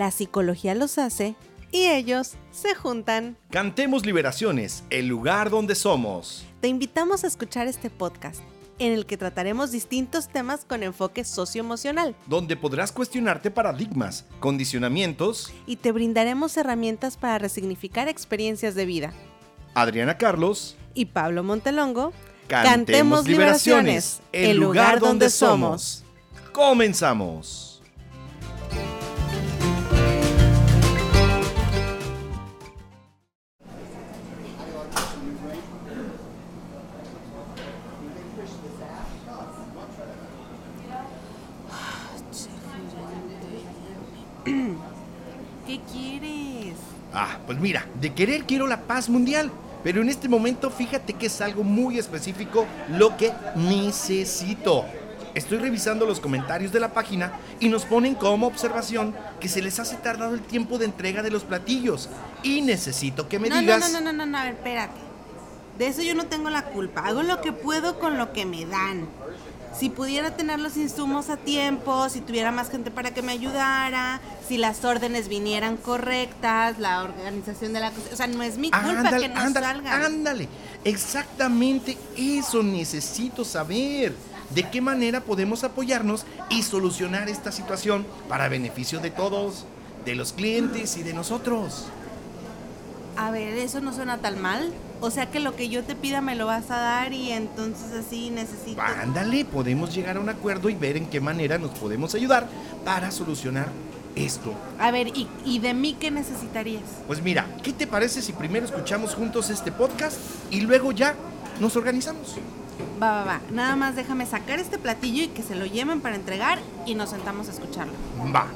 la psicología los hace y ellos se juntan. Cantemos Liberaciones, el lugar donde somos. Te invitamos a escuchar este podcast en el que trataremos distintos temas con enfoque socioemocional. Donde podrás cuestionarte paradigmas, condicionamientos y te brindaremos herramientas para resignificar experiencias de vida. Adriana Carlos y Pablo Montelongo. Cantemos, Liberaciones, el lugar donde somos. Comenzamos. Pues mira, de querer quiero la paz mundial. Pero en este momento fíjate que es algo muy específico lo que necesito. Estoy revisando los comentarios de la página y nos ponen como observación que se les hace tardado el tiempo de entrega de los platillos. Y necesito que me digas... No, no, no, no, no, a ver, espérate. De eso yo no tengo la culpa. Hago lo que puedo con lo que me dan si pudiera tener los insumos a tiempo, si tuviera más gente para que me ayudara, si las órdenes vinieran correctas, la organización de la cosa. O sea, no es mi culpa que no ándale, salgan. Ándale, exactamente eso necesito saber. ¿De qué manera podemos apoyarnos y solucionar esta situación para beneficio de todos, de los clientes y de nosotros? A ver, eso no suena tan mal. O sea que lo que yo te pida me lo vas a dar y entonces así necesito... Ándale, podemos llegar a un acuerdo y ver en qué manera nos podemos ayudar para solucionar esto. A ver, ¿y, ¿y, de mí qué necesitarías? Pues mira, ¿qué te parece si primero escuchamos juntos este podcast y luego ya nos organizamos? Va, va, va. Nada más déjame sacar este platillo y que se lo lleven para entregar y nos sentamos a escucharlo. Va.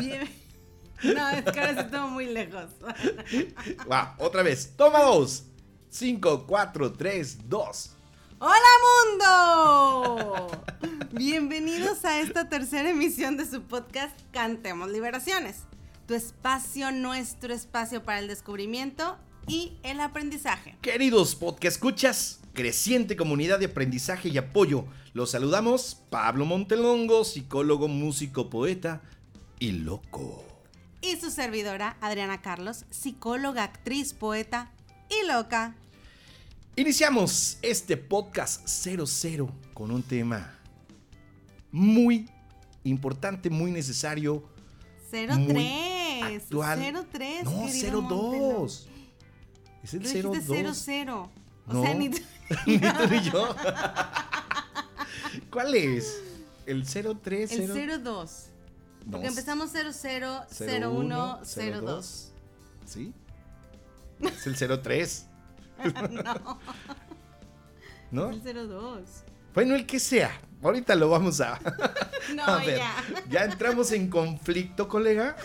Bien. No, es que ahora sí estamos muy lejos. Otra vez. Toma dos. Cinco, cuatro, tres, dos. ¡Hola mundo! Bienvenidos a esta tercera emisión de su podcast Cantemos Liberaciones. Tu espacio, nuestro espacio para el descubrimiento y el aprendizaje. Queridos podcast escuchas, creciente comunidad de aprendizaje y apoyo. Los saludamos Pablo Montelongo, psicólogo, músico, poeta y loco. Y su servidora Adriana Carlos, psicóloga, actriz, poeta y loca. Iniciamos este podcast 00 con un tema muy importante, muy necesario. 03. Muy actual. 03. No, 02. Es el 02. 00. O no, sea, ni, ni tú ni yo. ¿Cuál es? El 03. El 02. Porque empezamos 00, 01, 02. ¿Sí? Es el 03. no. ¿No? El 02. Bueno, el que sea. Ahorita lo vamos a. No, a ver, ya. Ya entramos en conflicto, colega.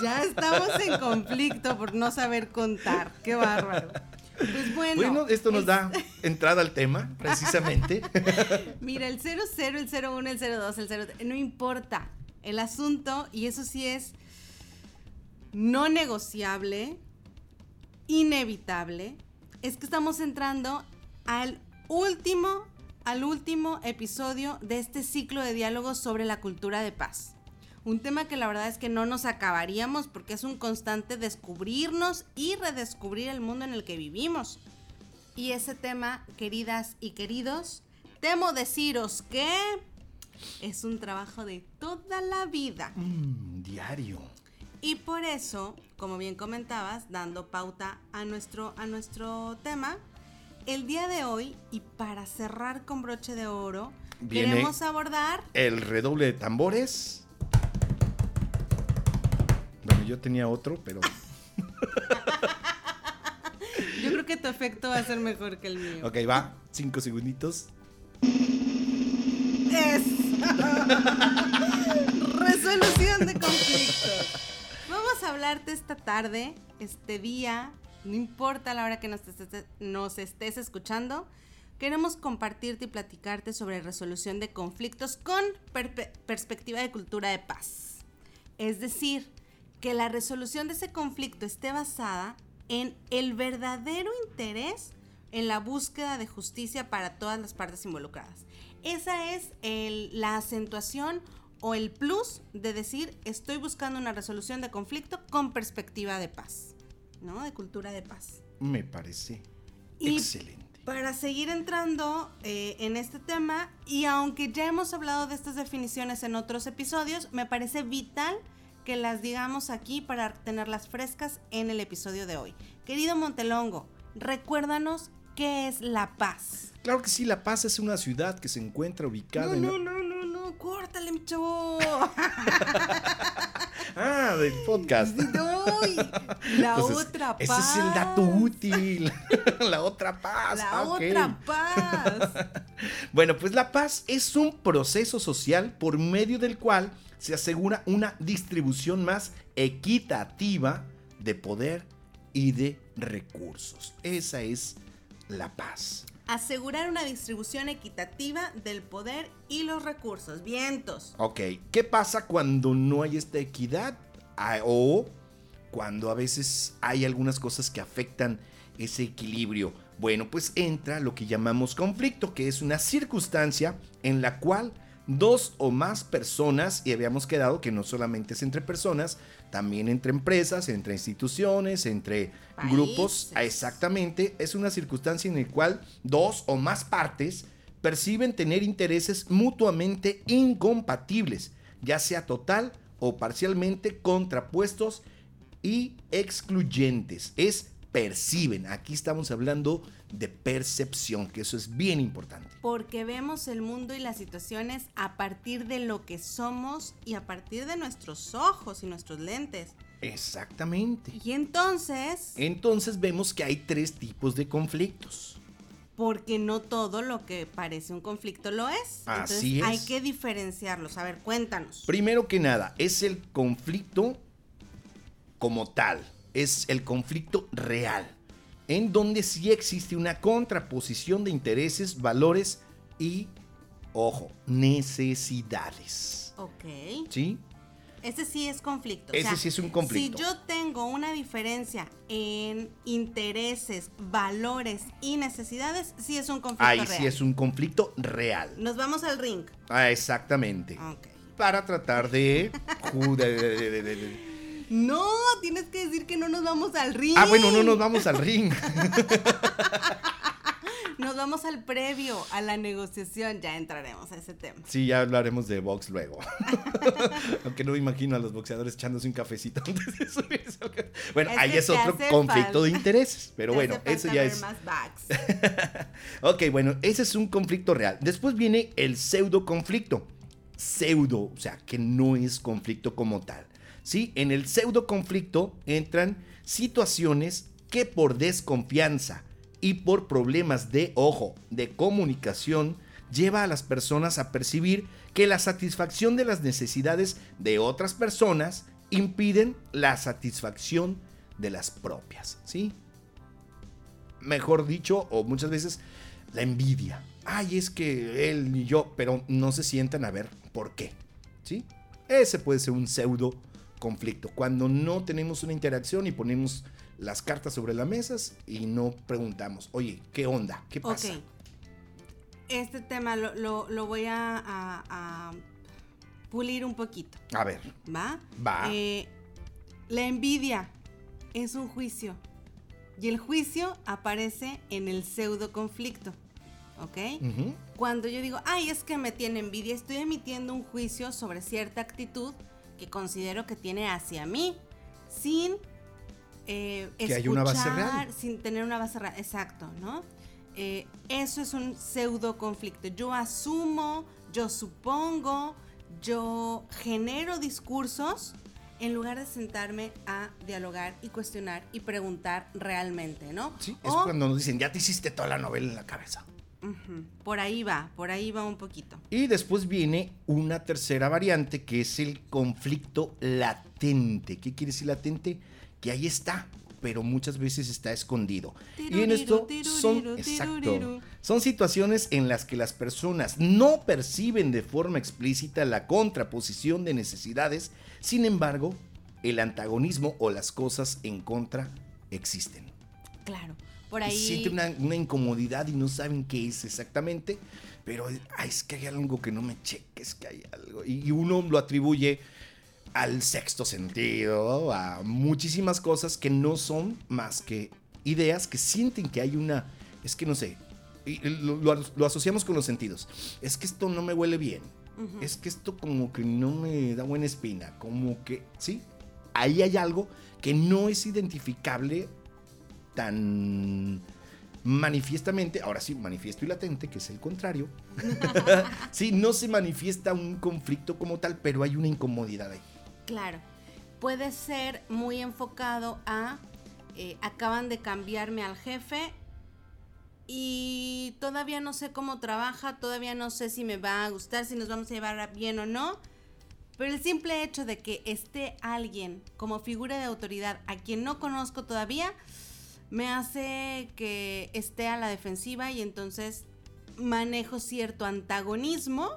Ya estamos en conflicto por no saber contar. Qué bárbaro. Pues bueno. Bueno, esto nos da entrada al tema, precisamente. Mira, el 00, el 01, el 02, el 03, no importa. El asunto, y eso sí es no negociable, inevitable, es que estamos entrando al último, al último episodio de este ciclo de diálogos sobre la cultura de paz. Un tema que la verdad es que no nos acabaríamos porque es un constante descubrirnos y redescubrir el mundo en el que vivimos. Y ese tema, queridas y queridos, temo deciros que es un trabajo de toda la vida. Mm, diario. Y por eso, como bien comentabas, dando pauta a nuestro, a nuestro tema, el día de hoy, y para cerrar con broche de oro, queremos abordar... El redoble de tambores. Bueno, yo tenía otro, pero... yo creo que tu efecto va a ser mejor que el mío. Ok, va. Cinco segunditos. Es. Resolución de conflictos. Vamos a hablarte esta tarde, este día, no importa la hora que nos estés, nos estés escuchando, queremos compartirte y platicarte sobre resolución de conflictos con perspectiva de cultura de paz. Es decir, que la resolución de ese conflicto esté basada en el verdadero interés en la búsqueda de justicia para todas las partes involucradas. Esa es la acentuación o el plus de decir estoy buscando una resolución de conflicto con perspectiva de paz, ¿no? De cultura de paz. Me parece excelente. Para seguir entrando eh, en este tema, y aunque ya hemos hablado de estas definiciones en otros episodios, me parece vital que las digamos aquí para tenerlas frescas en el episodio de hoy. Querido Montelongo, recuérdanos qué es La Paz. Claro que sí, La Paz es una ciudad que se encuentra ubicada en... No, no, no, no, córtale, mi chavo. ah, del podcast. la pues otra paz. Ese es el dato útil. la otra paz. La ah, otra paz. bueno, pues la paz es un proceso social por medio del cual se asegura una distribución más equitativa de poder y de recursos. Esa es la paz. Asegurar una distribución equitativa del poder y los recursos. Vientos. Ok, ¿qué pasa cuando no hay esta equidad? Ah, o cuando a veces hay algunas cosas que afectan ese equilibrio. Bueno, pues entra lo que llamamos conflicto, que es una circunstancia en la cual dos o más personas, y habíamos quedado que no solamente es entre personas, también entre empresas, entre instituciones, entre grupos, exactamente, es una circunstancia en la cual dos o más partes perciben tener intereses mutuamente incompatibles, ya sea total o parcialmente contrapuestos y excluyentes. Es perciben. Aquí estamos hablando de percepción, que eso es bien importante. Porque vemos el mundo y las situaciones a partir de lo que somos y a partir de nuestros ojos y nuestros lentes. Exactamente. Y entonces... Entonces vemos que hay tres tipos de conflictos. Porque no todo lo que parece un conflicto lo es. Así es. Hay que diferenciarlos. A ver, cuéntanos. Primero que nada, es el conflicto como tal es el conflicto real, en donde sí existe una contraposición de intereses, valores y, ojo, necesidades. Ok. ¿Sí? Ese sí es conflicto. Ese sí es un conflicto. Si yo tengo una diferencia en intereses, valores y necesidades, sí es un conflicto Ahí real. sí es un conflicto real. Nos vamos al ring. Ah, exactamente. Ok. Para tratar de no, tienes que decir que no nos vamos al ring. Ah, bueno, no nos vamos al ring. Nos vamos al previo, a la negociación, ya entraremos a ese tema. Sí, ya hablaremos de box luego. Aunque no me imagino a los boxeadores echándose un cafecito antes de subirse. Bueno, ahí es otro conflicto de intereses, pero bueno, eso ya es... Más ok, bueno, ese es un conflicto real. Después viene el pseudo conflicto. Pseudo, o sea, que no es conflicto como tal. ¿Sí? En el pseudo conflicto entran situaciones que por desconfianza y por problemas de ojo, de comunicación, lleva a las personas a percibir que la satisfacción de las necesidades de otras personas impiden la satisfacción de las propias, ¿sí? Mejor dicho, o muchas veces, la envidia. Ay, es que él y yo, pero no se sientan a ver por qué, ¿sí? Ese puede ser un pseudo conflicto, cuando no tenemos una interacción y ponemos las cartas sobre las mesas y no preguntamos, oye, ¿qué onda? ¿Qué pasa? Este tema lo, voy a, pulir un poquito. A ver. ¿Va? Va. Eh, la envidia es un juicio. Y el juicio aparece en el pseudo conflicto. ¿Ok? Cuando yo digo, ay, es que me tiene envidia, estoy emitiendo un juicio sobre cierta actitud que considero que tiene hacia mí sin eh, que hay una base real. sin tener una base real, exacto, ¿no? Eh, eso es un pseudo conflicto. Yo asumo, yo supongo, yo genero discursos en lugar de sentarme a dialogar y cuestionar y preguntar realmente, ¿no? Sí, es cuando nos dicen, ya te hiciste toda la novela en la cabeza. Por ahí va, por ahí va un poquito. Y después viene una tercera variante que es el conflicto latente. ¿Qué quiere decir latente? Que ahí está, pero muchas veces está escondido. y en esto son, exacto, son situaciones en las que las personas no perciben de forma explícita la contraposición de necesidades, sin embargo, el antagonismo o las cosas en contra existen. Claro, por ahí. Sienten una, incomodidad y no saben qué es exactamente, pero es que hay algo que no me cheque, es que hay algo. Y, uno lo atribuye al sexto sentido, a muchísimas cosas que no son más que ideas que sienten que hay una. Es que no sé, lo, asociamos con los sentidos. Es que esto no me huele bien. Es que esto como que no me da buena espina. Como que, sí, ahí hay algo que no es identificable tan manifiestamente, ahora sí, manifiesto y latente, que es el contrario. sí, no se manifiesta un conflicto como tal, pero hay una incomodidad ahí. Claro, puede ser muy enfocado a, eh, acaban de cambiarme al jefe y todavía no sé cómo trabaja, todavía no sé si me va a gustar, si nos vamos a llevar bien o no. Pero el simple hecho de que esté alguien como figura de autoridad a quien no conozco todavía, me hace que esté a la defensiva y entonces manejo cierto antagonismo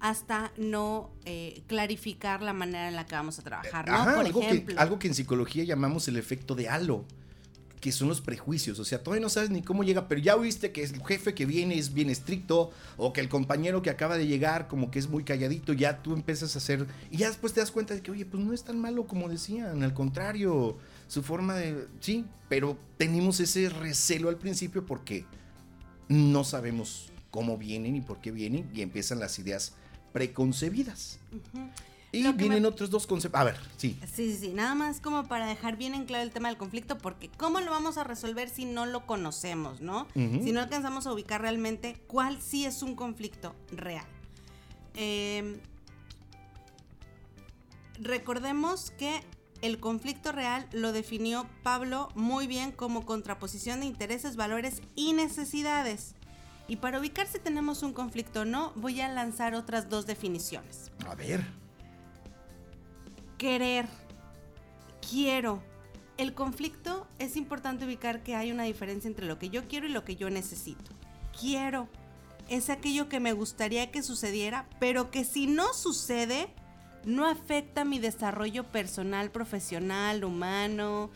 hasta no eh, clarificar la manera en la que vamos a trabajar, ¿no? Por algo, ejemplo. Que, algo que en psicología llamamos el efecto de halo que son los prejuicios. O sea, todavía no sabes ni cómo llega, pero ya oíste que el jefe que viene es bien estricto, o que el compañero que acaba de llegar como que es muy calladito, ya tú empiezas a hacer, y ya después te das cuenta de que, oye, pues no es tan malo como decían, al contrario, su forma de, sí, pero tenemos ese recelo al principio porque no sabemos cómo vienen y por qué vienen, y empiezan las ideas preconcebidas. Y vienen otros dos conceptos. A ver, sí. Sí, sí, sí. Nada más como para dejar bien en claro el tema del conflicto, porque ¿cómo lo vamos a resolver si no lo conocemos, no? Si no alcanzamos a ubicar realmente cuál sí es un conflicto real. Em, recordemos que el conflicto real lo definió Pablo muy bien como contraposición de intereses, valores y necesidades. Y para ubicar si tenemos un conflicto o no, voy a lanzar otras dos definiciones. A ver querer, quiero. El conflicto es importante ubicar que hay una diferencia entre lo que yo quiero y lo que yo necesito. Quiero es aquello que me gustaría que sucediera, pero que si no sucede, no afecta mi desarrollo personal, profesional, humano.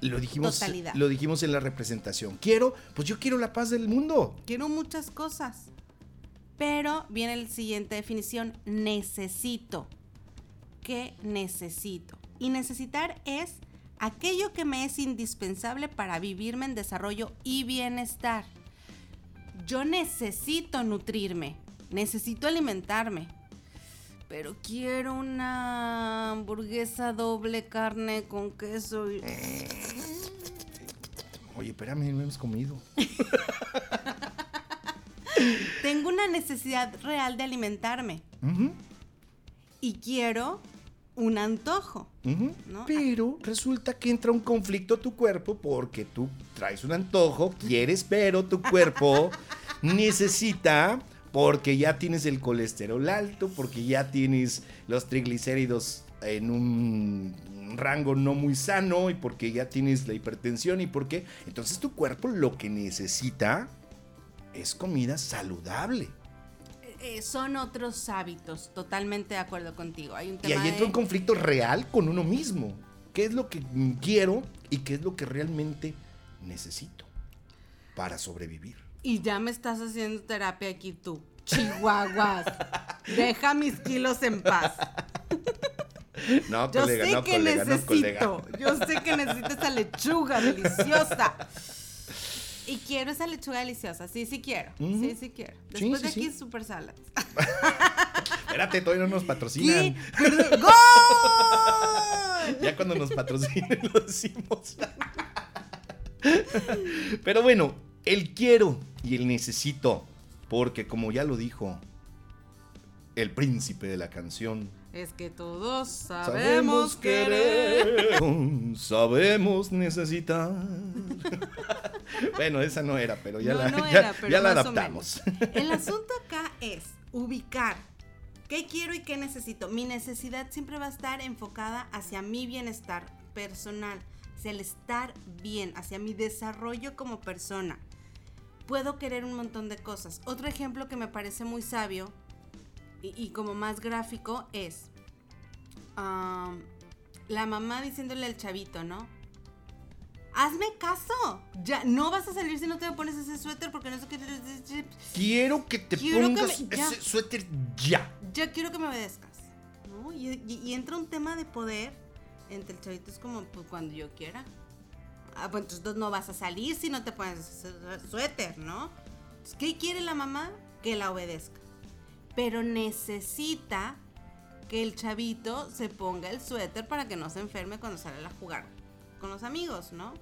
Lo dijimos, lo dijimos en la representación. Quiero, pues yo quiero la paz del mundo. Quiero muchas cosas. Pero viene la siguiente definición, necesito que necesito. Y necesitar es aquello que me es indispensable para vivirme en desarrollo y bienestar. Yo necesito nutrirme, necesito alimentarme, pero quiero una hamburguesa doble carne con queso. Y... Oye, espérame, no hemos comido. Tengo una necesidad real de alimentarme. Y quiero un antojo. Pero resulta que entra un conflicto a tu cuerpo porque tú traes un antojo, quieres, pero tu cuerpo necesita porque ya tienes el colesterol alto, porque ya tienes los triglicéridos en un rango no muy sano y porque ya tienes la hipertensión y porque entonces tu cuerpo lo que necesita es comida saludable. Eh, son otros hábitos, totalmente de acuerdo contigo. Hay un y ahí entra un conflicto real con uno mismo. ¿Qué es lo que quiero y qué es lo que realmente necesito para sobrevivir? Y ya me estás haciendo terapia aquí tú. Chihuahuas. Deja mis kilos en paz. No, colega, yo sé que necesito, yo sé que necesito esa lechuga deliciosa. Y quiero esa lechuga deliciosa. Sí, sí quiero. Sí, sí quiero. Después de aquí, super salads. Espérate, todavía no nos patrocinan. ¡Gol! ya cuando nos patrocinen lo decimos. Pero bueno, el quiero y el necesito. Porque como ya lo dijo el príncipe de la canción. Es que todos sabemos, querer. Sabemos necesitar. bueno, esa no era, pero ya la, ya, la adaptamos. El asunto acá es ubicar qué quiero y qué necesito. Mi necesidad siempre va a estar enfocada hacia mi bienestar personal. hacia el estar bien, hacia mi desarrollo como persona. Puedo querer un montón de cosas. Otro ejemplo que me parece muy sabio y, como más gráfico es la mamá diciéndole al chavito, ¿no? Hazme caso. Ya no vas a salir si no te pones ese suéter porque no sé qué. Quiero que te pongas ese suéter ya. Ya quiero que me obedezcas. ¿no? Y, entra un tema de poder entre el chavito. Es como pues, cuando yo quiera. Ah, pues entonces no vas a salir si no te pones suéter, ¿no? ¿Qué quiere la mamá? Que la obedezca. Pero necesita que el chavito se ponga el suéter para que no se enferme cuando sale a jugar con los amigos, ¿no?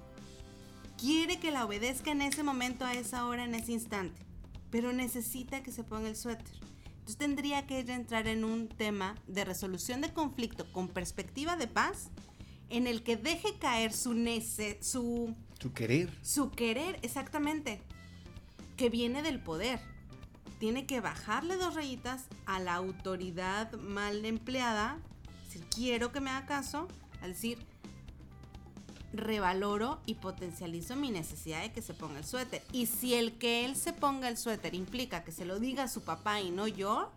Quiere que la obedezca en ese momento, a esa hora, en ese instante, pero necesita que se ponga el suéter. Entonces tendría que entrar en un tema de resolución de conflicto con perspectiva de paz, en el que deje caer su nece, su su querer. Su querer, exactamente, que viene del poder. Tiene que bajarle dos rayitas a la autoridad mal empleada, si quiero que me haga caso, al decir, revaloro y potencializo mi necesidad de que se ponga el suéter. Y si el que él se ponga el suéter implica que se lo diga a su papá y no yo,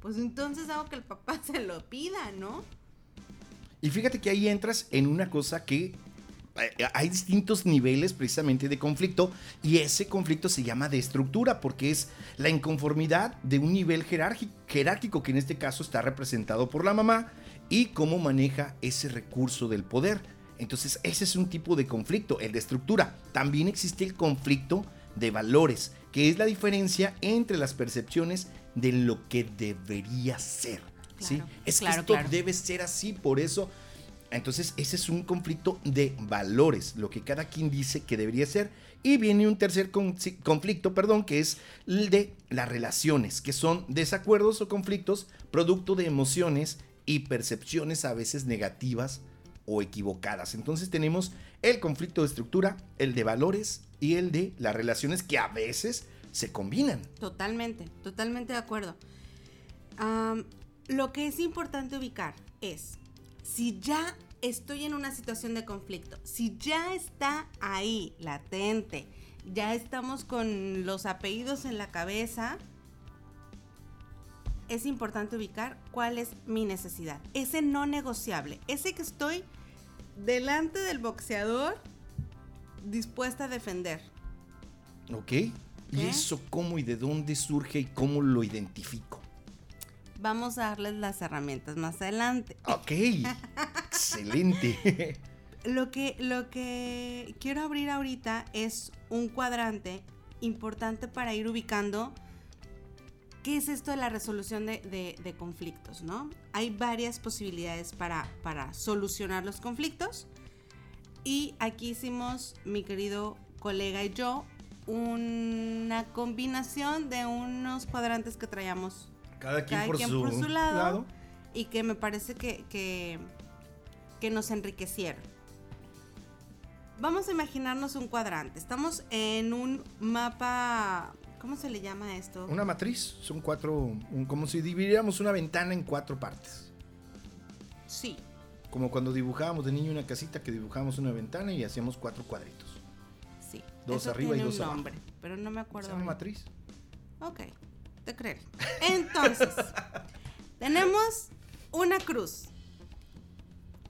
pues entonces hago que el papá se lo pida, ¿no? Y fíjate que ahí entras en una cosa que eh, hay distintos niveles precisamente de conflicto y ese conflicto se llama de estructura porque es la inconformidad de un nivel jerárquico que en este caso está representado por la mamá y cómo maneja ese recurso del poder. Entonces ese es un tipo de conflicto, el de estructura. También existe el conflicto de valores, que es la diferencia entre las percepciones de lo que debería ser. ¿Sí? Es que esto debe ser así, por eso. Entonces ese es un conflicto de valores, lo que cada quien dice que debería ser. Y viene un tercer conflicto, perdón, que es el de las relaciones, que son desacuerdos o conflictos producto de emociones y percepciones a veces negativas o equivocadas. Entonces tenemos el conflicto de estructura, el de valores y el de las relaciones que a veces se combinan. Totalmente, totalmente de acuerdo. Lo que es importante ubicar es, si ya estoy en una situación de conflicto, si ya está ahí, latente, ya estamos con los apellidos en la cabeza, es importante ubicar cuál es mi necesidad. Ese no negociable, ese que estoy delante del boxeador dispuesta a defender. Ok. ¿Y eso cómo y de dónde surge y cómo lo identifico? Vamos a darles las herramientas más adelante. Ok. Excelente. Lo que, lo que quiero abrir ahorita es un cuadrante importante para ir ubicando ¿Qué es esto de la resolución de, conflictos? ¿no? Hay varias posibilidades para, para solucionar los conflictos. Y aquí hicimos, mi querido colega y yo, una combinación de unos cuadrantes que traíamos cada quien, por, su lado, y que me parece que, que, que nos enriquecieron. Vamos a imaginarnos un cuadrante. Estamos en un mapa ¿Cómo se le llama esto? Una matriz. Son cuatro. como si dividiéramos una ventana en cuatro partes. Sí. Como cuando dibujábamos de niño una casita que dibujábamos una ventana y hacíamos cuatro cuadritos. Sí. Dos arriba y dos un nombre, Pero no me acuerdo. Se llama matriz. Ok, te creo. Entonces, tenemos una cruz.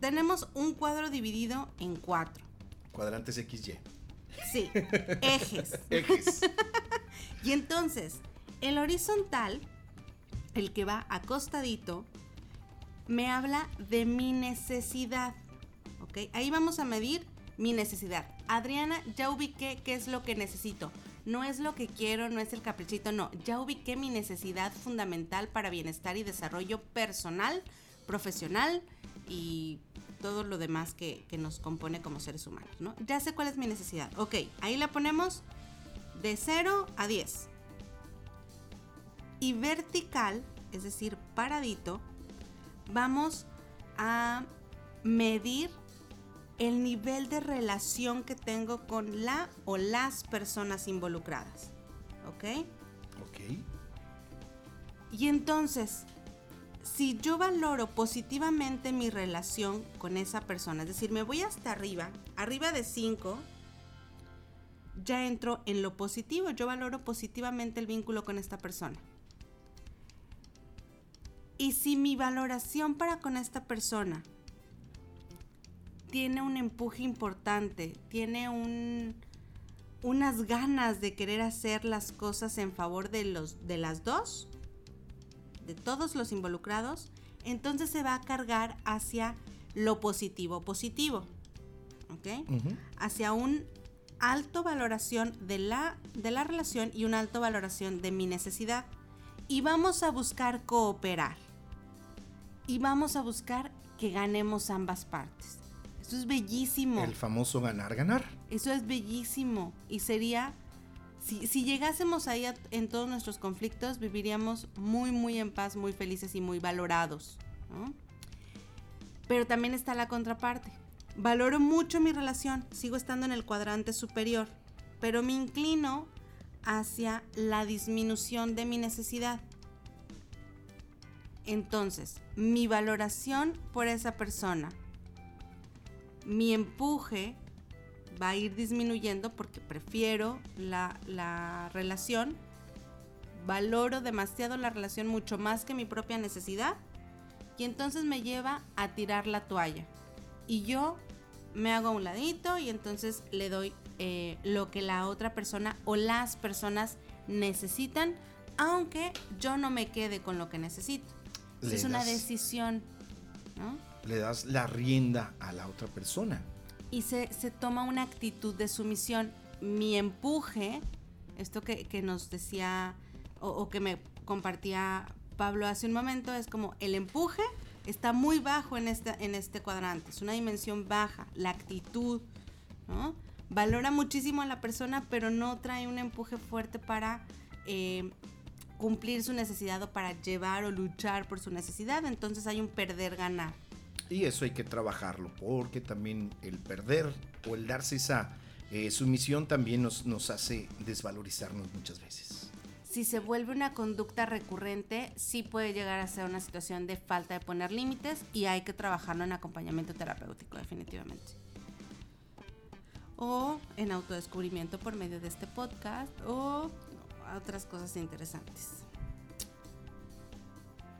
Tenemos un cuadro dividido en cuatro. Cuadrantes XY. Sí, ejes. ejes. Y entonces, el horizontal, el que va acostadito, me habla de mi necesidad. ¿Ok? Ahí vamos a medir mi necesidad. Adriana, ya ubiqué qué es lo que necesito. No es lo que quiero, no es el caprichito, no. Ya ubiqué mi necesidad fundamental para bienestar y desarrollo personal, profesional y todo lo demás que, que, nos compone como seres humanos, ¿no? Ya sé cuál es mi necesidad. Ok, ahí la ponemos de 0 a 10. Y vertical, es decir, paradito, vamos a medir el nivel de relación que tengo con la o las personas involucradas. ¿Ok? Ok. Y entonces, si yo valoro positivamente mi relación con esa persona, es decir, me voy hasta arriba, arriba de 5, ya entro en lo positivo, yo valoro positivamente el vínculo con esta persona. Y si mi valoración para con esta persona tiene un empuje importante, tiene un, unas ganas de querer hacer las cosas en favor de, los, de las dos, de todos los involucrados, entonces se va a cargar hacia lo positivo positivo. ¿Ok? Hacia un alto valoración de la, de la relación y una alta valoración de mi necesidad. Y vamos a buscar cooperar. Y vamos a buscar que ganemos ambas partes. Eso es bellísimo. El famoso ganar, ganar. Eso es bellísimo. Y sería, si, si llegásemos ahí en todos nuestros conflictos, viviríamos muy, muy en paz, muy felices y muy valorados. Pero también está la contraparte. Valoro mucho mi relación, sigo estando en el cuadrante superior, pero me inclino hacia la disminución de mi necesidad. Entonces, mi valoración por esa persona, mi empuje va a ir disminuyendo porque prefiero la, la, relación, valoro demasiado la relación mucho más que mi propia necesidad y entonces me lleva a tirar la toalla y yo me hago a un ladito y entonces le doy eh, lo que la otra persona o las personas necesitan, aunque yo no me quede con lo que necesito. es una decisión, ¿no? Le das la rienda a la otra persona. Y se, toma una actitud de sumisión. Mi empuje, esto que, nos decía o, que me compartía Pablo hace un momento, es como el empuje está muy bajo en este, en este cuadrante, es una dimensión baja, la actitud, ¿no? Valora muchísimo a la persona, pero no trae un empuje fuerte para eh, cumplir su necesidad o para llevar o luchar por su necesidad, entonces hay un perder-ganar. Y eso hay que trabajarlo, porque también el perder o el darse esa eh, sumisión también nos, nos hace desvalorizarnos muchas veces si se vuelve una conducta recurrente, sí puede llegar a ser una situación de falta de poner límites y hay que trabajarlo en acompañamiento terapéutico, definitivamente. O en autodescubrimiento por medio de este podcast o otras cosas interesantes.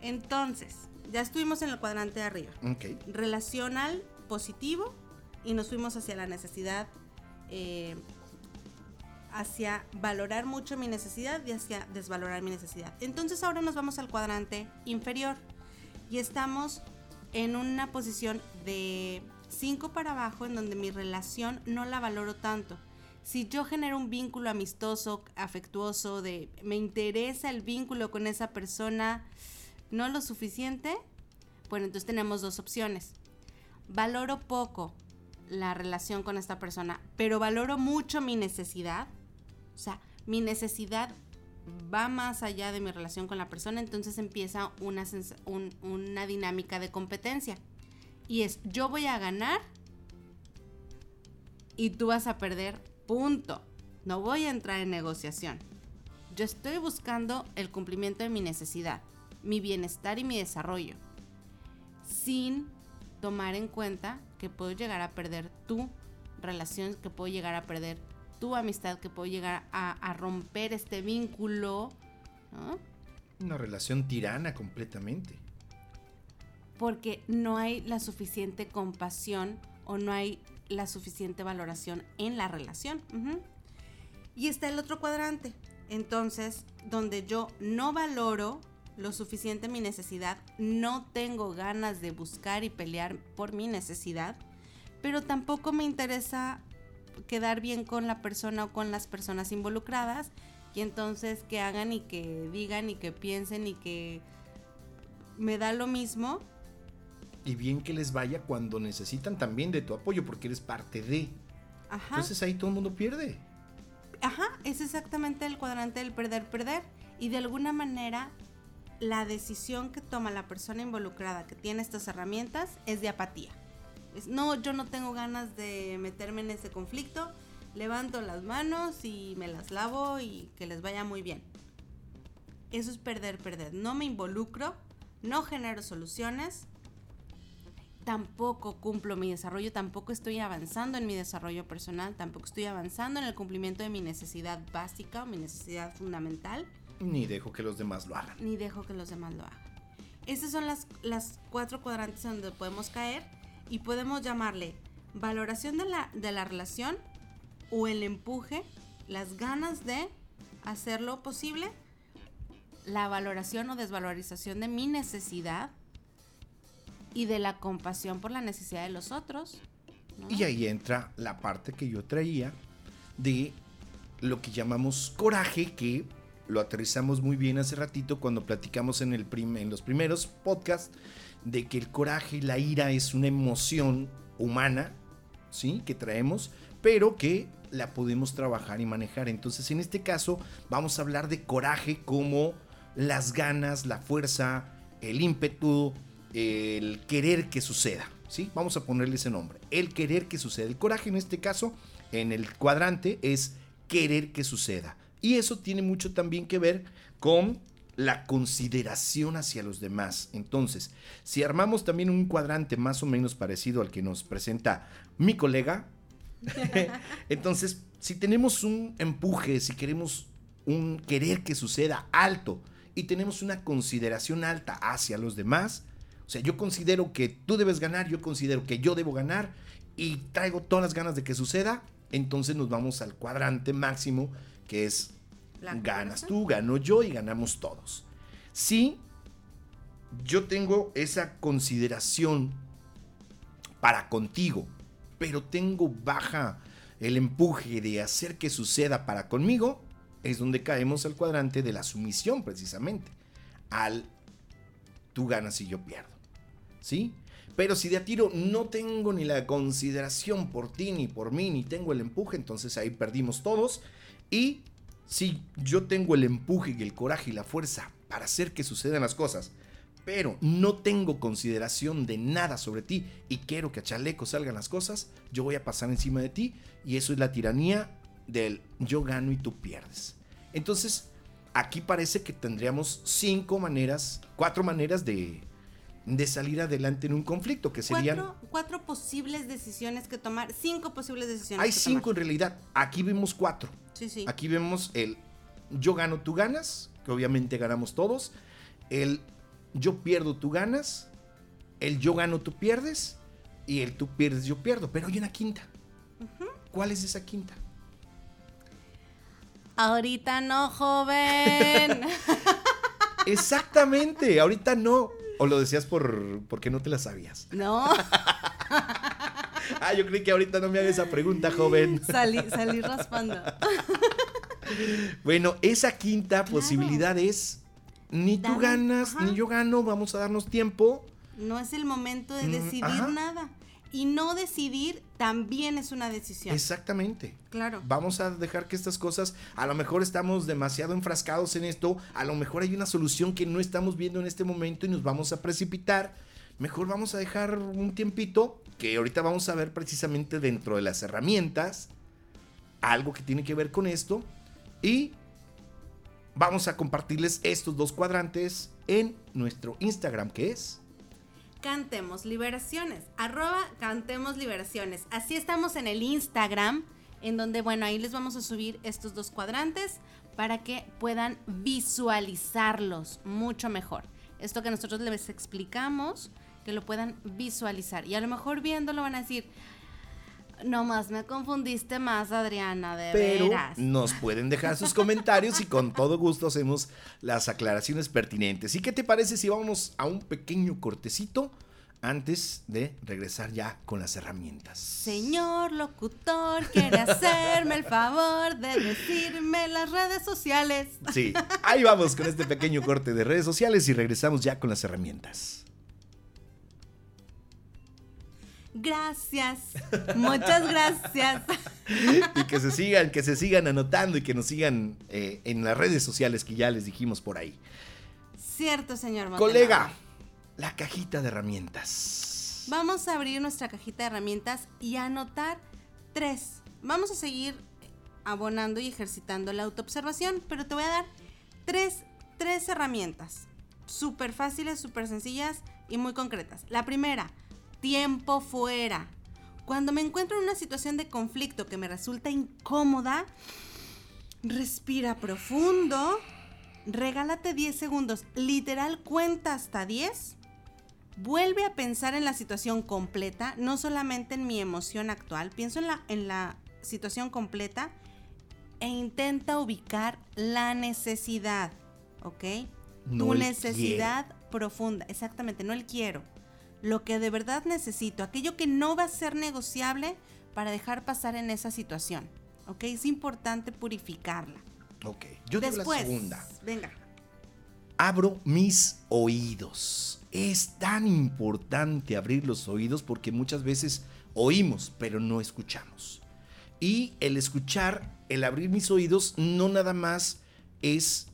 Entonces, ya estuvimos en el cuadrante de arriba. Okay. Relacional positivo y nos fuimos hacia la necesidad eh, hacia valorar mucho mi necesidad y hacia desvalorar mi necesidad. Entonces ahora nos vamos al cuadrante inferior y estamos en una posición de 5 para abajo en donde mi relación no la valoro tanto. Si yo genero un vínculo amistoso, afectuoso, de me interesa el vínculo con esa persona, no lo suficiente, bueno, entonces tenemos dos opciones. Valoro poco la relación con esta persona, pero valoro mucho mi necesidad o sea, mi necesidad va más allá de mi relación con la persona, entonces empieza una, una dinámica de competencia. Y es, yo voy a ganar y tú vas a perder, punto. No voy a entrar en negociación. Yo estoy buscando el cumplimiento de mi necesidad, mi bienestar y mi desarrollo, sin tomar en cuenta que puedo llegar a perder tu relación, que puedo llegar a perder tu amistad que puede llegar a, romper este vínculo. Una relación tirana completamente. Porque no hay la suficiente compasión o no hay la suficiente valoración en la relación. Y está el otro cuadrante. Entonces, donde yo no valoro lo suficiente mi necesidad, no tengo ganas de buscar y pelear por mi necesidad, pero tampoco me interesa quedar bien con la persona o con las personas involucradas y entonces que hagan y que digan y que piensen y que me da lo mismo. Y bien que les vaya cuando necesitan también de tu apoyo porque eres parte de. Ajá. Entonces ahí todo el mundo pierde. Ajá, es exactamente el cuadrante del perder-perder. Y de alguna manera la decisión que toma la persona involucrada que tiene estas herramientas es de apatía no, yo no tengo ganas de meterme en ese conflicto, levanto las manos y me las lavo y que les vaya muy bien. Eso es perder, perder. No me involucro no genero soluciones, tampoco cumplo mi desarrollo, tampoco estoy avanzando en mi desarrollo personal, tampoco estoy avanzando en el cumplimiento de mi necesidad básica o mi necesidad fundamental. Ni dejo que los demás lo hagan. Ni dejo que los demás lo hagan. Estas son las, las cuatro cuadrantes donde podemos caer y podemos llamarle valoración de la, de la relación o el empuje, las ganas de hacerlo posible, la valoración o desvalorización de mi necesidad y de la compasión por la necesidad de los otros. Y ahí entra la parte que yo traía de lo que llamamos coraje, que lo aterrizamos muy bien hace ratito cuando platicamos en, el en los primeros podcasts, de que el coraje, la ira es una emoción humana, ¿sí? Que traemos, pero que la podemos trabajar y manejar. Entonces, en este caso, vamos a hablar de coraje como las ganas, la fuerza, el ímpetu, el querer que suceda. ¿sí? Vamos a ponerle ese nombre. El querer que suceda. El coraje en este caso, en el cuadrante, es querer que suceda. Y eso tiene mucho también que ver con la consideración hacia los demás. Entonces, si armamos también un cuadrante más o menos parecido al que nos presenta mi colega, entonces, si tenemos un empuje, si queremos un querer que suceda alto y tenemos una consideración alta hacia los demás, o sea, yo considero que tú debes ganar, yo considero que yo debo ganar y traigo todas las ganas de que suceda, entonces nos vamos al cuadrante máximo que es ganas tú, gano yo y ganamos todos. Si yo tengo esa consideración para contigo, pero tengo baja el empuje de hacer que suceda para conmigo, es donde caemos al cuadrante de la sumisión precisamente, al tú ganas y yo pierdo. ¿sí? Pero si de a tiro no tengo ni la consideración por ti, ni por mí, ni tengo el empuje, entonces ahí perdimos todos. Y si yo tengo el empuje y el coraje y la fuerza para hacer que sucedan las cosas, pero no tengo consideración de nada sobre ti y quiero que a chaleco salgan las cosas, yo voy a pasar encima de ti y eso es la tiranía del yo gano y tú pierdes. Entonces, aquí parece que tendríamos cinco maneras, cuatro maneras de, de salir adelante en un conflicto, que serían... Cuatro, posibles decisiones que tomar, cinco posibles decisiones. Hay cinco en realidad, aquí vemos cuatro. Sí, sí. Aquí vemos el yo gano, tú ganas, que obviamente ganamos todos. El yo pierdo, tú ganas. El yo gano, tú pierdes. Y el tú pierdes, yo pierdo. Pero hay una quinta. ¿Cuál es esa quinta? Ahorita no, joven. Exactamente, ahorita no. ¿O lo decías por porque no te la sabías? No. ah, yo creí que ahorita no me haga esa pregunta, joven. Salí, salí raspando. bueno, esa quinta posibilidad es ni tú ganas, ni yo gano, vamos a darnos tiempo. No es el momento de mm, decidir nada. Y no decidir también es una decisión. Exactamente. Claro. Vamos a dejar que estas cosas, a lo mejor estamos demasiado enfrascados en esto, a lo mejor hay una solución que no estamos viendo en este momento y nos vamos a precipitar. Mejor vamos a dejar un tiempito, que ahorita vamos a ver precisamente dentro de las herramientas, algo que tiene que ver con esto. Y vamos a compartirles estos dos cuadrantes en nuestro Instagram, que es Cantemos Liberaciones, arroba Cantemos Liberaciones. Así estamos en el Instagram, en donde, bueno, ahí les vamos a subir estos dos cuadrantes para que puedan visualizarlos mucho mejor. Esto que nosotros les explicamos, que lo puedan visualizar. Y a lo mejor viéndolo van a decir, Nomás me confundiste más, Adriana, de Pero Nos pueden dejar sus comentarios y con todo gusto hacemos las aclaraciones pertinentes. ¿Y qué te parece si vamos a un pequeño cortecito? antes de regresar ya con las herramientas. Señor locutor, quiere hacerme el favor de decirme las redes sociales. Sí, ahí vamos con este pequeño corte de redes sociales y regresamos ya con las herramientas. Gracias. Muchas gracias. y que se sigan, que se sigan anotando y que nos sigan eh, en las redes sociales que ya les dijimos por ahí. Cierto, señor Colega, la cajita de herramientas. Vamos a abrir nuestra cajita de herramientas y anotar tres. Vamos a seguir abonando y ejercitando la autoobservación, pero te voy a dar tres, tres herramientas. súper fáciles, súper sencillas y muy concretas. La primera, tiempo fuera. Cuando me encuentro en una situación de conflicto que me resulta incómoda, respira profundo, regálate 10 segundos, literal cuenta hasta 10, vuelve a pensar en la situación completa, no solamente en mi emoción actual, pienso en la, en la situación completa e intenta ubicar la necesidad, ¿ok? tu necesidad profunda, exactamente, no el quiero. Lo que de verdad necesito, aquello que no va a ser negociable para dejar pasar en esa situación. ¿Ok? Es importante purificarla. Ok, yo tengo la segunda. Venga. Abro mis oídos. Es tan importante abrir los oídos porque muchas veces oímos, pero no escuchamos. Y el escuchar, el abrir mis oídos, no nada más es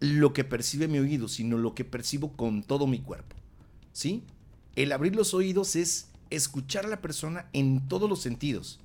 lo que percibe mi oído, sino lo que percibo con todo mi cuerpo. ¿Sí? El abrir los oídos es escuchar a la persona en todos los sentidos.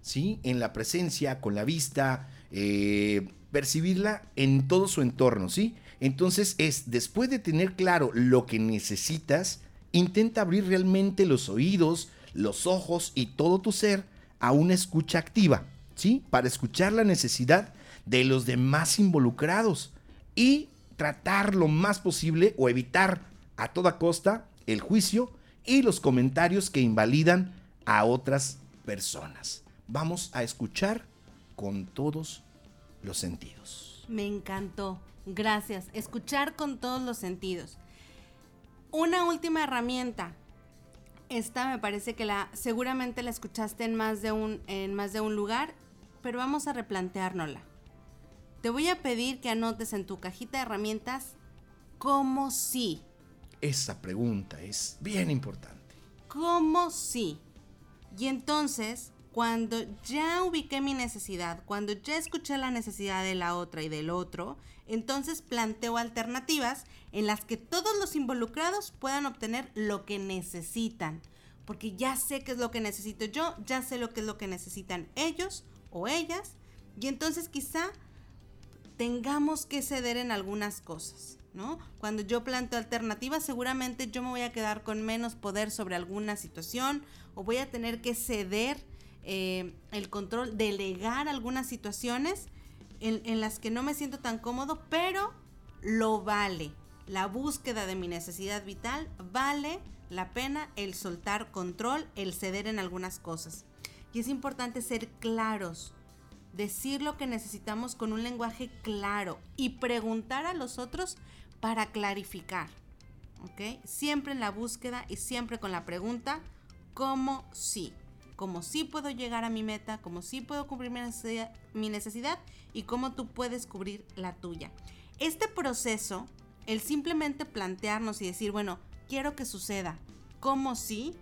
¿Sí? En la presencia, con la vista, eh, percibirla en todo su entorno, ¿sí? Entonces es, después de tener claro lo que necesitas, intenta abrir realmente los oídos, los ojos y todo tu ser a una escucha activa, ¿sí? Para escuchar la necesidad de los demás involucrados y tratar lo más posible o evitar a toda costa el juicio y los comentarios que invalidan a otras personas. Vamos a escuchar con todos los sentidos. Me encantó. Gracias. Escuchar con todos los sentidos. Una última herramienta esta me parece que la seguramente la escuchaste en más de un en más de un lugar, pero vamos a replanteárnosla. Te voy a pedir que anotes en tu cajita de herramientas cómo sí. Esa pregunta es bien importante. ¿Cómo sí? Y entonces, cuando ya ubiqué mi necesidad, cuando ya escuché la necesidad de la otra y del otro, entonces planteo alternativas en las que todos los involucrados puedan obtener lo que necesitan. Porque ya sé qué es lo que necesito yo, ya sé lo que es lo que necesitan ellos o ellas. Y entonces quizá tengamos que ceder en algunas cosas. ¿No? Cuando yo planteo alternativas, seguramente yo me voy a quedar con menos poder sobre alguna situación o voy a tener que ceder eh, el control, delegar algunas situaciones en, las que no me siento tan cómodo, pero lo vale. La búsqueda de mi necesidad vital vale la pena el soltar control, el ceder en algunas cosas. Y es importante ser claros, decir lo que necesitamos con un lenguaje claro y preguntar a los otros para clarificar. ¿Ok? Siempre en la búsqueda y siempre con la pregunta, ¿cómo sí? cómo sí puedo llegar a mi meta, cómo sí puedo cubrir mi necesidad, y cómo tú puedes cubrir la tuya. Este proceso, el simplemente plantearnos y decir, bueno, quiero que suceda, cómo sí,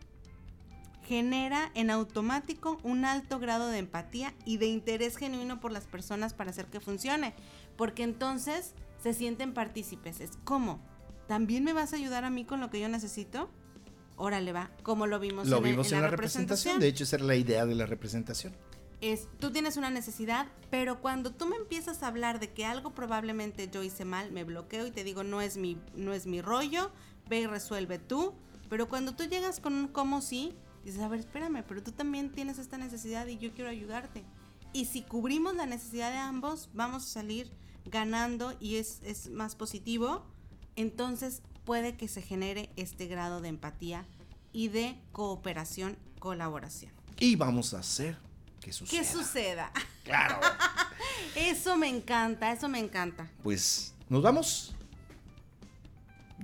genera en automático un alto grado de empatía y de interés genuino por las personas para hacer que funcione, porque entonces se sienten partícipes. Es como, ¿también me vas a ayudar a mí con lo que yo necesito? órale va, como lo vimos, lo en, vimos en, la, representación. De hecho, esa era la idea de la representación. Es, tú tienes una necesidad, pero cuando tú me empiezas a hablar de que algo probablemente yo hice mal, me bloqueo y te digo, no es mi, no es mi rollo, ve y resuelve tú. Pero cuando tú llegas con un como sí, dices, a ver, espérame, pero tú también tienes esta necesidad y yo quiero ayudarte. Y si cubrimos la necesidad de ambos, vamos a salir ganando y es, es más positivo. Entonces puede que se genere este grado de empatía y de cooperación, colaboración. Y vamos a hacer que suceda. Que suceda. Claro. eso me encanta, eso me encanta. Pues, ¿nos vamos?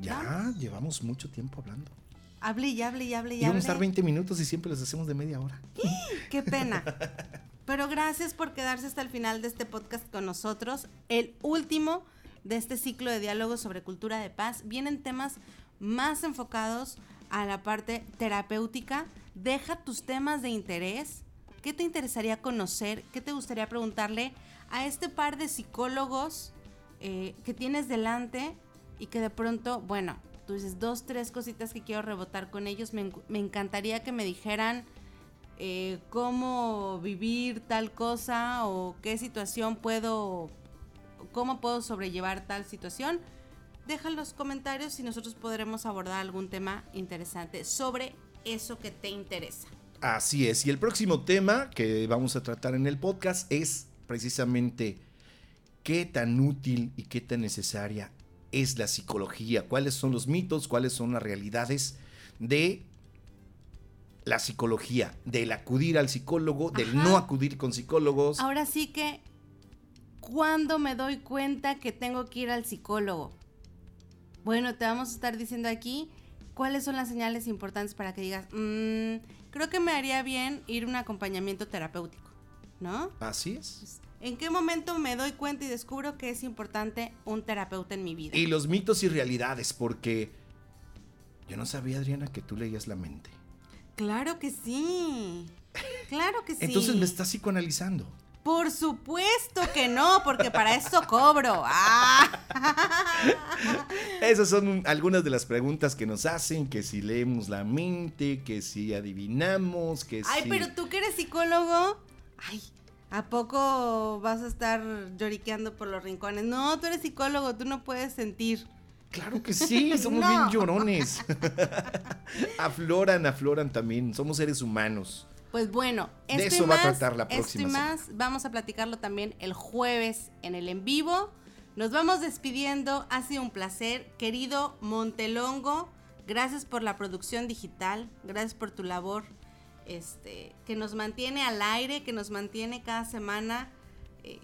Ya, llevamos mucho tiempo hablando. Hable y hable y hable y Vamos a estar 20 minutos y siempre los hacemos de media hora. ¡Qué pena! Pero gracias por quedarse hasta el final de este podcast con nosotros. El último de este ciclo de diálogos sobre cultura de paz. Vienen temas más enfocados a la parte terapéutica. Deja tus temas de interés. ¿Qué te interesaría conocer? ¿Qué te gustaría preguntarle a este par de psicólogos eh, que tienes delante y que de pronto, bueno, tú dices dos, tres cositas que quiero rebotar con ellos? Me, encantaría que me dijeran eh, cómo vivir tal cosa o qué situación puedo cómo puedo sobrellevar tal situación, deja los comentarios y nosotros podremos abordar algún tema interesante sobre eso que te interesa. Así es, y el próximo tema que vamos a tratar en el podcast es precisamente qué tan útil y qué tan necesaria es la psicología, cuáles son los mitos, cuáles son las realidades de la psicología, del acudir al psicólogo, del no acudir con psicólogos. Ahora sí que, ¿cuándo me doy cuenta que tengo que ir al psicólogo? Bueno, te vamos a estar diciendo aquí cuáles son las señales importantes para que digas, "Mm, creo que me haría bien ir a un acompañamiento terapéutico, ¿no? Así es. ¿En qué momento me doy cuenta y descubro que es importante un terapeuta en mi vida? Y los mitos y realidades, porque yo no sabía, Adriana, que tú leías la mente. Claro que sí. Claro que sí. Entonces me estás psicoanalizando. Por supuesto que no, porque para eso cobro. Ah. Esas son algunas de las preguntas que nos hacen, que si leemos la mente, que si adivinamos, que Ay, si... pero tú que eres psicólogo, ay, ¿a poco vas a estar lloriqueando por los rincones? No, tú eres psicólogo, tú no puedes sentir. Claro que sí, somos No. bien llorones. afloran, afloran también, somos seres humanos. Pues bueno, De esto y eso va a más, tratar la esto y próxima más, vamos a platicarlo también el jueves en el en vivo. Nos vamos despidiendo, ha sido un placer, querido Montelongo, gracias por la producción digital, gracias por tu labor, este, que nos mantiene al aire, que nos mantiene cada semana eh,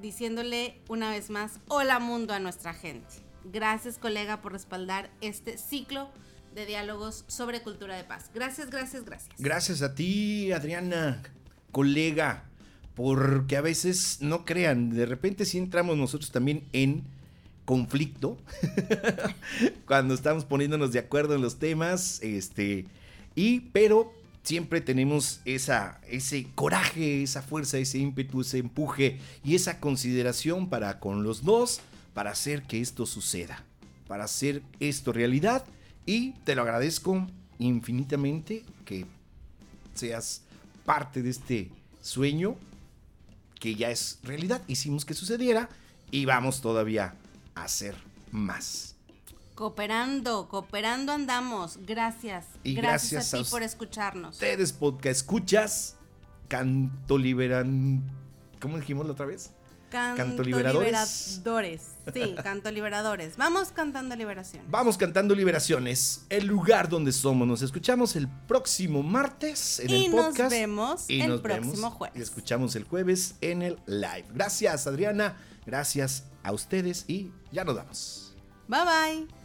diciéndole una vez más, hola mundo a nuestra gente. Gracias colega por respaldar este ciclo de diálogos sobre cultura de paz. Gracias, gracias, gracias. Gracias a ti, Adriana, colega, porque a veces, no crean, de repente sí entramos nosotros también en conflicto cuando estamos poniéndonos de acuerdo en los temas, este, y pero siempre tenemos esa, ese coraje, esa fuerza, ese ímpetu, ese empuje y esa consideración para con los dos, para hacer que esto suceda, para hacer esto realidad, y te lo agradezco infinitamente que seas parte de este sueño que ya es realidad. Hicimos que sucediera y vamos todavía a hacer más. Cooperando, cooperando andamos. Gracias. Y gracias, gracias a a ti por escucharnos. Ustedes, podcast, escuchas, canto liberan. ¿Cómo dijimos la otra vez? Canto liberadores. liberadores. Sí, canto liberadores. Vamos cantando liberación. Vamos cantando liberaciones, el lugar donde somos. Nos escuchamos el próximo martes en Y el nos podcast. vemos el nos próximo vemos jueves. Y escuchamos el jueves en el live. Gracias, Adriana. Gracias a ustedes y ya nos vamos. Bye bye.